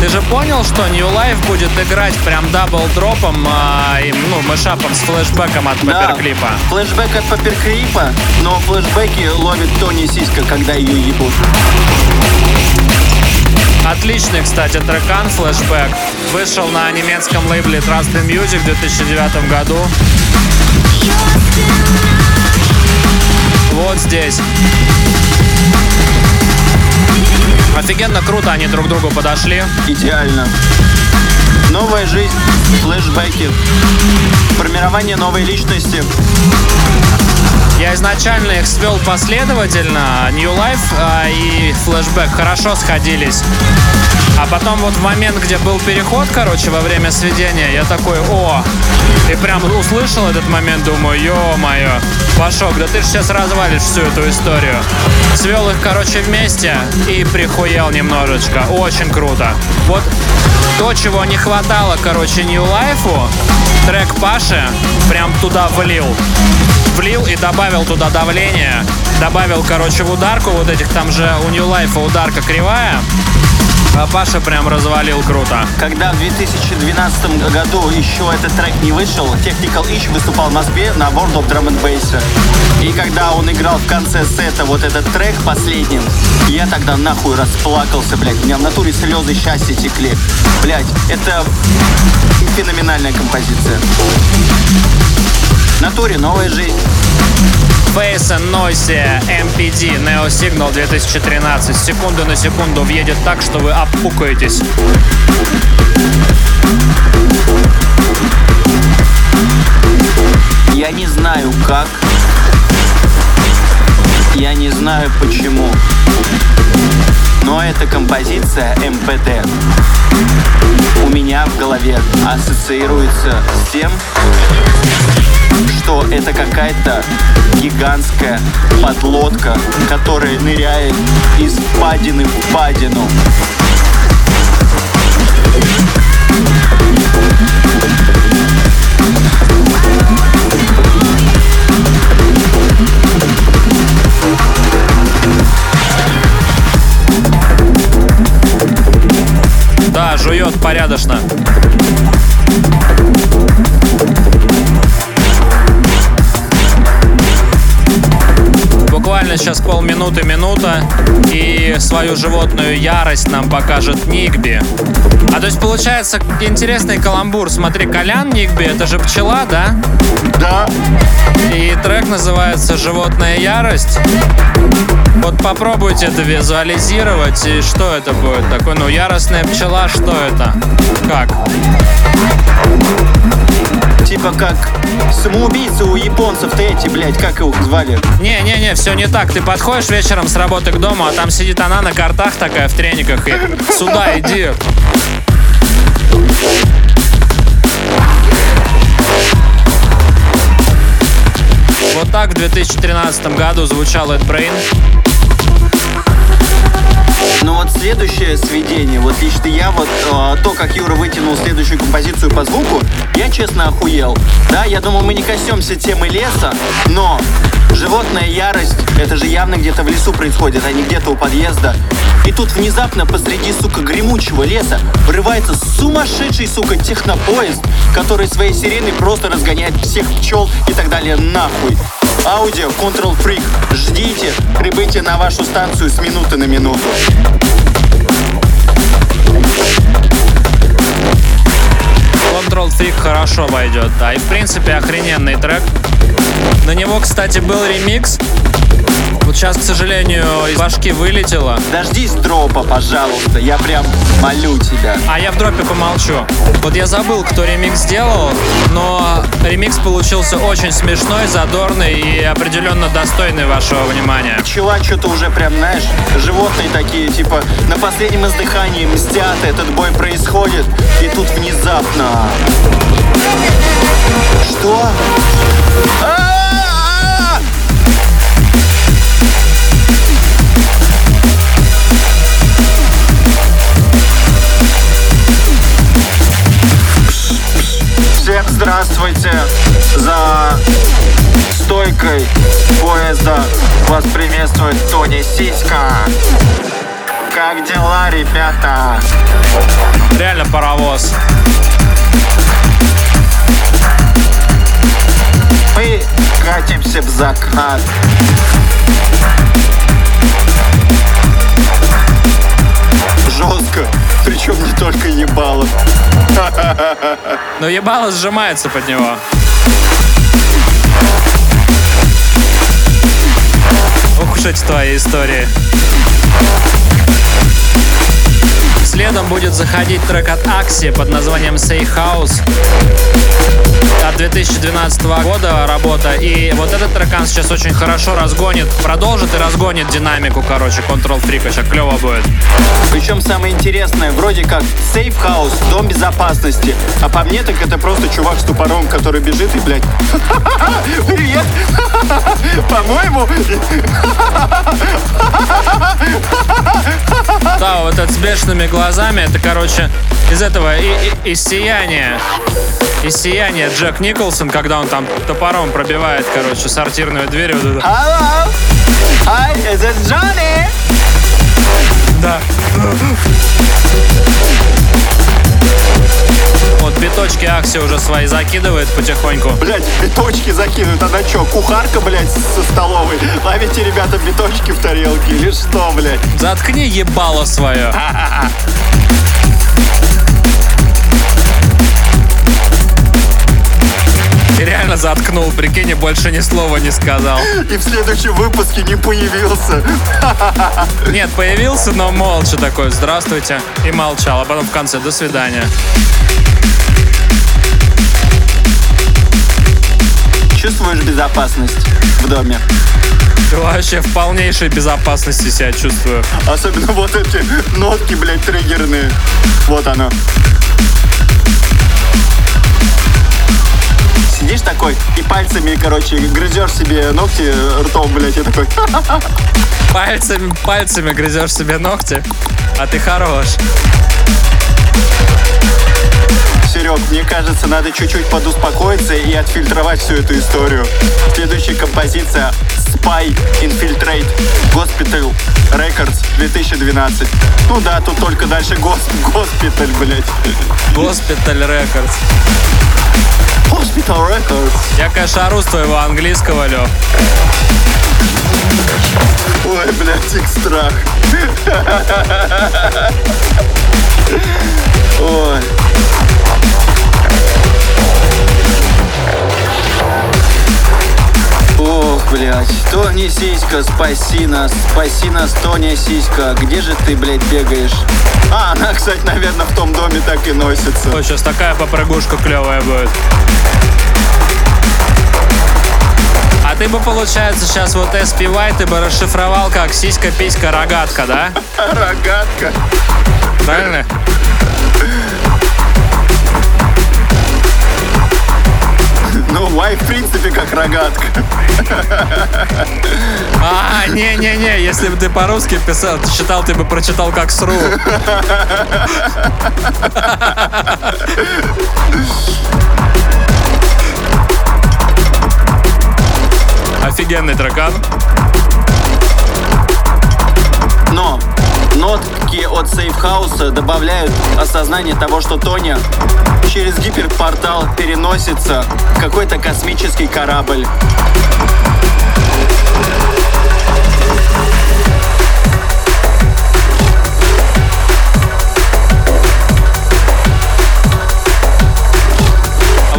Ты же понял, что New Life будет играть прям double drop ом, а, и, ну, mashup ом с флешбеком от Да, Paperclip а? флешбэк от паперклипа, но флешбеки ловит Тони Сиська, когда ее ебут. Отличный, кстати, трекан флешбэк. Вышел на немецком лейбле Trust in Music в 2009 году. Вот здесь. Офигенно круто они друг к другу подошли. Идеально. Новая жизнь, флешбеки, формирование новой личности. Я изначально их свел последовательно. New Life а, и Flashback хорошо сходились. А потом вот в момент, где был переход, короче, во время сведения, я такой, о, и прям услышал этот момент, думаю, ё-моё, Пашок, да ты же сейчас развалишь всю эту историю. Свел их, короче, вместе и прихуел немножечко. Очень круто. Вот то, чего не хватало, короче, New Life, трек Паши прям туда влил. Влил и добавил туда давление. Добавил, короче, в ударку вот этих, там же у New Life ударка кривая. А Паша прям развалил круто. Когда в 2012 году еще этот трек не вышел, Technical Itch выступал в Москве на World of Drum and Bass. И когда он играл в конце сета вот этот трек последним, я тогда нахуй расплакался, блядь. У меня в натуре слезы счастья текли. Блядь, это феноменальная композиция. В натуре новая жизнь. Face and Noise MPD Neo Signal 2013. Секунду на секунду въедет так, что вы опукаетесь. Я не знаю как. Я не знаю почему. Но эта композиция МПД у меня в голове ассоциируется с тем, что это какая-то гигантская подлодка, которая ныряет из падины в падину. Да, жует порядочно. Буквально сейчас полминуты, минута, и свою животную ярость нам покажет Нигби. А то есть получается интересный каламбур. Смотри, Колян Нигби, это же пчела, да? Да, И трек называется «Животная ярость». Вот попробуйте это визуализировать, и что это будет? Такой, ну, яростная пчела, что это? Как? типа как самоубийцы у японцев-то эти, блядь, как их звали? Не-не-не, все не так. Ты подходишь вечером с работы к дому, а там сидит она на картах такая в трениках и сюда иди. Вот так в 2013 году звучал Эд Брейн. Вот следующее сведение, вот лично я вот э, то, как Юра вытянул следующую композицию по звуку, я честно охуел. Да, я думал, мы не коснемся темы леса, но животная ярость, это же явно где-то в лесу происходит, а не где-то у подъезда. И тут внезапно посреди, сука, гремучего леса врывается сумасшедший, сука, технопоезд, который своей сиреной просто разгоняет всех пчел и так далее нахуй. Аудио Control Freak. Ждите прибытия на вашу станцию с минуты на минуту. Control Freak хорошо войдет, да. И в принципе охрененный трек. На него, кстати, был ремикс. Вот сейчас, к сожалению, из башки вылетело. Дождись дропа, пожалуйста. Я прям молю тебя. А я в дропе помолчу. Вот я забыл, кто ремикс сделал, но ремикс получился очень смешной, задорный и определенно достойный вашего внимания. Чувак, что-то уже прям, знаешь, животные такие, типа, на последнем издыхании мстят, этот бой происходит, и тут внезапно... Что? А-а-а! Всем здравствуйте! За стойкой поезда вас приветствует Тони Сиська. Как дела, ребята? Реально паровоз. Мы катимся в закат. Жестко, причем не только ебало. Но ебало сжимается под него. слушать твои истории. Следом будет заходить трек от Акси под названием Say House. От 2012 года работа. И вот этот трекан сейчас очень хорошо разгонит, продолжит и разгонит динамику, короче, Control Freak. Сейчас клево будет. Причем самое интересное, вроде как сейф хаус, дом безопасности. А по мне так это просто чувак с тупором, который бежит и, блядь, привет, по-моему, Да, вот этот с бешеными глазами, это, короче, из этого, и, и- из сияния. Из сияния Джек Николсон, когда он там топором пробивает, короче, сортирную дверь. Вот это. hello, hi, is it Johnny? Да. Вот биточки Акси уже свои закидывает потихоньку. Блять, биточки закинут, она чё, кухарка, блядь, со столовой? Ловите, ребята, биточки в тарелке или что, блядь? Заткни ебало свое. Реально заткнул, прикинь, и больше ни слова не сказал. И в следующем выпуске не появился. Нет, появился, но молча такой, здравствуйте, и молчал, а потом в конце, до свидания. Чувствуешь безопасность в доме? Вообще в полнейшей безопасности себя чувствую. Особенно вот эти нотки, блядь, триггерные. Вот оно. Сидишь такой и пальцами, короче, грызешь себе ногти ртом, блядь, и такой... Пальцами, пальцами грызешь себе ногти, а ты хорош. Серег, мне кажется, надо чуть-чуть подуспокоиться и отфильтровать всю эту историю. Следующая композиция Spy Infiltrate Hospital Records 2012. Ну да, тут только дальше гос госпиталь, блядь. Госпиталь Рекордс. Hospital Records. Я, конечно, ору с твоего английского, Лев. Ой, блядь, их страх. Ой. Блядь, Тони сиська, спаси нас, спаси нас, Тоня сиська, где же ты, блядь, бегаешь? А, она, кстати, наверное, в том доме так и носится. Ой, сейчас такая попрыгушка клевая будет. А ты бы, получается, сейчас вот SPY ты бы расшифровал как сиська, писька, рогатка, да? Рогатка. Правильно? Ну, вай, в принципе, как рогатка. А, не-не-не, если бы ты по-русски писал, читал, ты бы прочитал как сру. Офигенный трекан. Нотки от сейфхауса добавляют осознание того, что Тоня через гиперпортал переносится в какой-то космический корабль.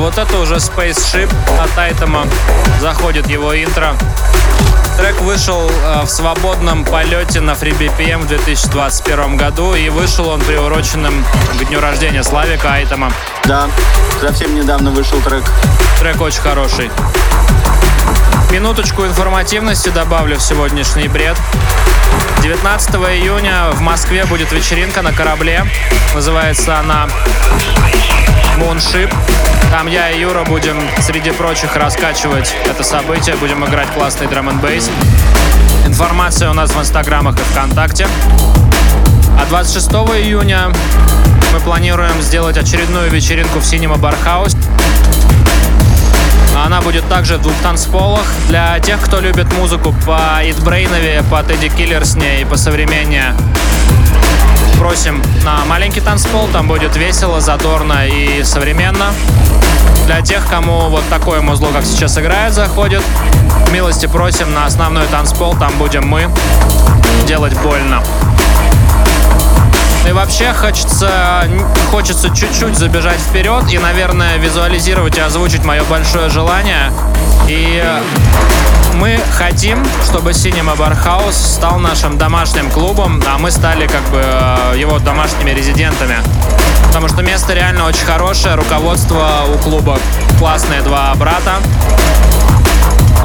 Вот это уже Spaceship от Айтема. Заходит его интро. Трек вышел э, в свободном полете на FreeBPM в 2021 году и вышел он приуроченным к дню рождения Славика Айтема. Да, совсем недавно вышел трек. Трек очень хороший. Минуточку информативности добавлю в сегодняшний бред. 19 июня в Москве будет вечеринка на корабле. Называется она Moonship. Там я и Юра будем, среди прочих, раскачивать это событие. Будем играть классный драм н бейс. Информация у нас в Инстаграмах и ВКонтакте. А 26 июня мы планируем сделать очередную вечеринку в Cinema Barhouse. Она будет также в двух танцполах. Для тех, кто любит музыку по Итбрейнове, по Тедди Киллерсне и по современнее, просим на маленький танцпол. Там будет весело, задорно и современно. Для тех, кому вот такое музло, как сейчас играет, заходит, милости просим на основной танцпол. Там будем мы делать больно. И вообще хочется, хочется чуть-чуть забежать вперед и, наверное, визуализировать и озвучить мое большое желание. И мы хотим, чтобы Cinema Barhouse стал нашим домашним клубом, а мы стали как бы э, его домашними резидентами. Потому что место реально очень хорошее, руководство у клуба классные два брата.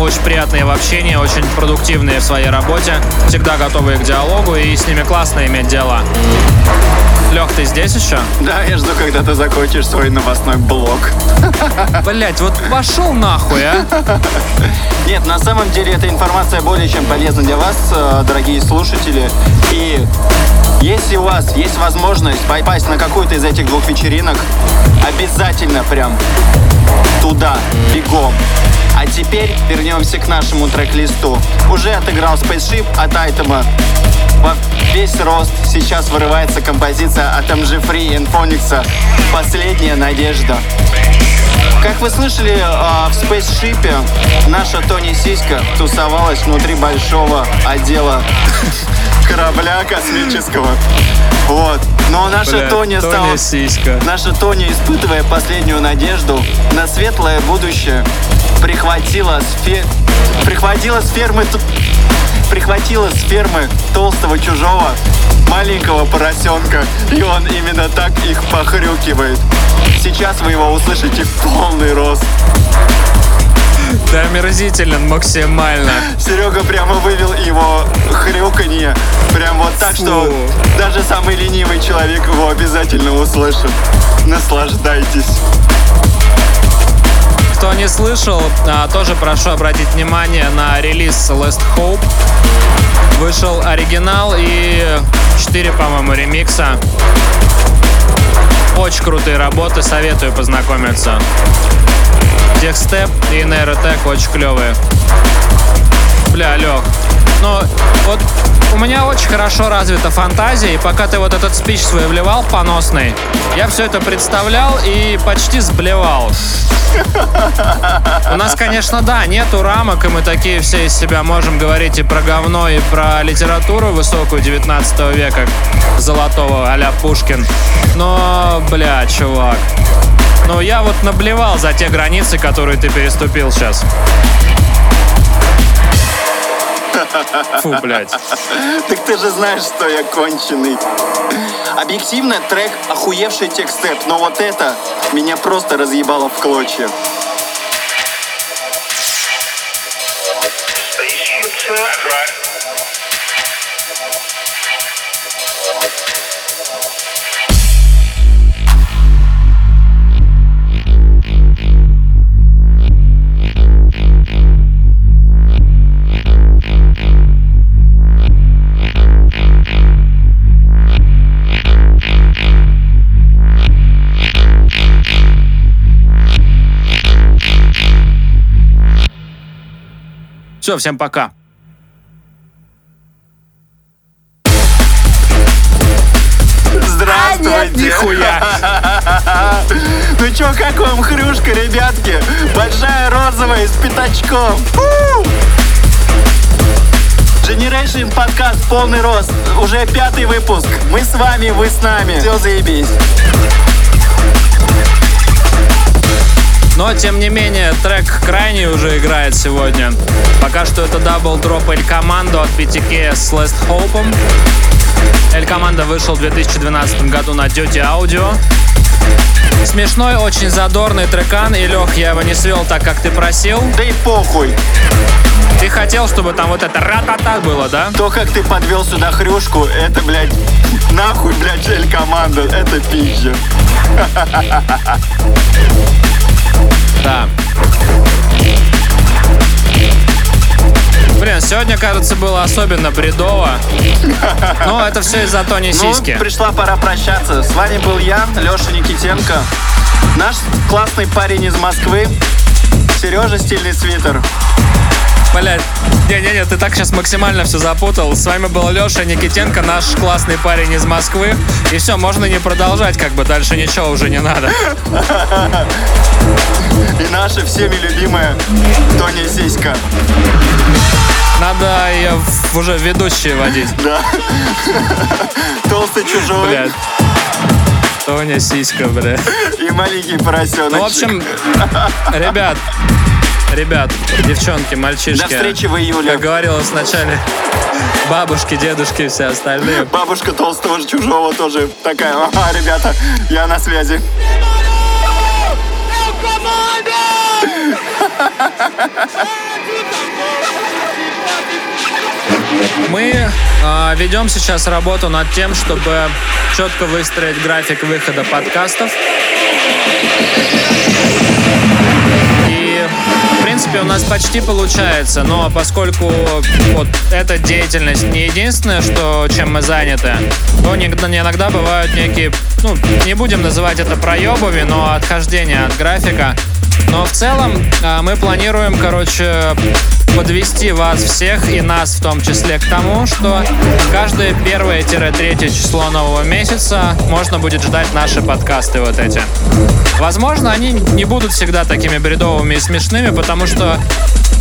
Очень приятные в общении, очень продуктивные в своей работе, всегда готовые к диалогу, и с ними классно иметь дело. Лех, ты здесь еще? Да, я жду, когда ты закончишь свой новостной блог. Блять, вот пошел нахуй, а? Нет, на самом деле эта информация более чем полезна для вас, э, дорогие слушатели. И если у вас есть возможность попасть на какую-то из этих двух вечеринок, обязательно прям туда, бегом. А теперь вернемся к нашему трек-листу. Уже отыграл Spaceship от Айтема во весь рост. Сейчас вырывается композиция от MG Free Phoenix «Последняя надежда». Как вы слышали, а, в спейсшипе наша Тони Сиська тусовалась внутри большого отдела Корабля космического. Вот. Но наша Бля, Тоня стала... Тоня сиська. Наша Тоня, испытывая последнюю надежду на светлое будущее, прихватила с, фе- прихватила с фермы... Прихватила с фермы толстого чужого маленького поросенка, и он именно так их похрюкивает. Сейчас вы его услышите в полный рост. Ты омерзителен максимально. Серега прямо вывел его хрюканье. Прям вот так, что Фу. даже самый ленивый человек его обязательно услышит. Наслаждайтесь. Кто не слышал, а, тоже прошу обратить внимание на релиз Last Hope. Вышел оригинал и 4, по-моему, ремикса. Очень крутые работы, советую познакомиться. Техстеп и нейротек очень клевые. Бля, Лех, ну вот у меня очень хорошо развита фантазия, и пока ты вот этот спич свой вливал поносный, я все это представлял и почти сблевал. У нас, конечно, да, нету рамок, и мы такие все из себя можем говорить и про говно, и про литературу высокую 19 века, золотого а Пушкин. Но, бля, чувак, ну я вот наблевал за те границы, которые ты переступил сейчас. Фу, блядь. Так ты же знаешь, что я конченый. Объективно, трек охуевший текстеп, но вот это меня просто разъебало в клочья. Все, всем пока. Здравствуйте! Нихуя. Ну чё, как вам хрюшка, ребятки? Большая розовая с пятачком. Фу! Generation подкаст полный рост. Уже пятый выпуск. Мы с вами, вы с нами. Все заебись. Но, тем не менее, трек крайний уже играет сегодня. Пока что это double drop El Commando от PTK с Last Hope. El Commando вышел в 2012 году на Duty Audio. Смешной, очень задорный трекан, и Лех, я его не свел так, как ты просил. Да и похуй. Ты хотел, чтобы там вот это ра-та-та было, да? То, как ты подвел сюда хрюшку, это, блядь, нахуй, блядь, El Commando. Это пизда. Да. Блин, сегодня, кажется, было особенно бредово. Но это все из-за Тони Ну, Сиськи. пришла пора прощаться. С вами был я, Леша Никитенко. Наш классный парень из Москвы, Сережа Стильный свитер. Блять. Не-не-не, ты так сейчас максимально все запутал. С вами был Леша Никитенко, наш классный парень из Москвы. И все, можно не продолжать, как бы дальше ничего уже не надо. И наша всеми любимая Тоня Сиська. Надо ее уже ведущие водить. Да. Толстый чужой Блядь. Тоня сиська, бля. и маленький поросенок. Ну, в общем, ребят, ребят, девчонки, мальчишки. До встречи в июле. Как говорилось вначале, бабушки, дедушки и все остальные. Бабушка толстого чужого тоже такая. Ага, ребята, я на связи. Мы э, ведем сейчас работу над тем, чтобы четко выстроить график выхода подкастов. И, в принципе, у нас почти получается, но поскольку вот эта деятельность не единственное, что, чем мы заняты, то иногда, бывают некие, ну, не будем называть это проебами, но отхождения от графика. Но в целом а, мы планируем, короче, подвести вас всех и нас в том числе к тому, что каждое первое-третье число нового месяца можно будет ждать наши подкасты вот эти. Возможно, они не будут всегда такими бредовыми и смешными, потому что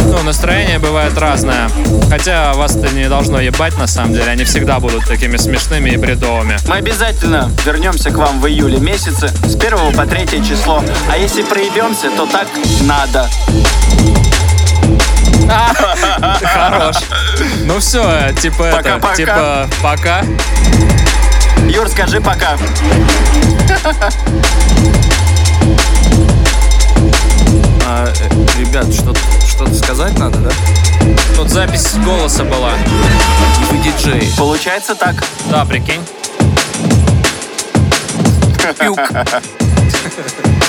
ну, настроение бывает разное. Хотя вас это не должно ебать, на самом деле. Они всегда будут такими смешными и бредовыми. Мы обязательно вернемся к вам в июле месяце с 1 по 3 число. А если проебемся, то так надо. Хорош. Ну все, типа это, типа пока. Юр, скажи пока. А, э, ребят, что-то что сказать надо, да? Тут запись голоса была. И вы диджей. Получается так. Да, прикинь. Пюк.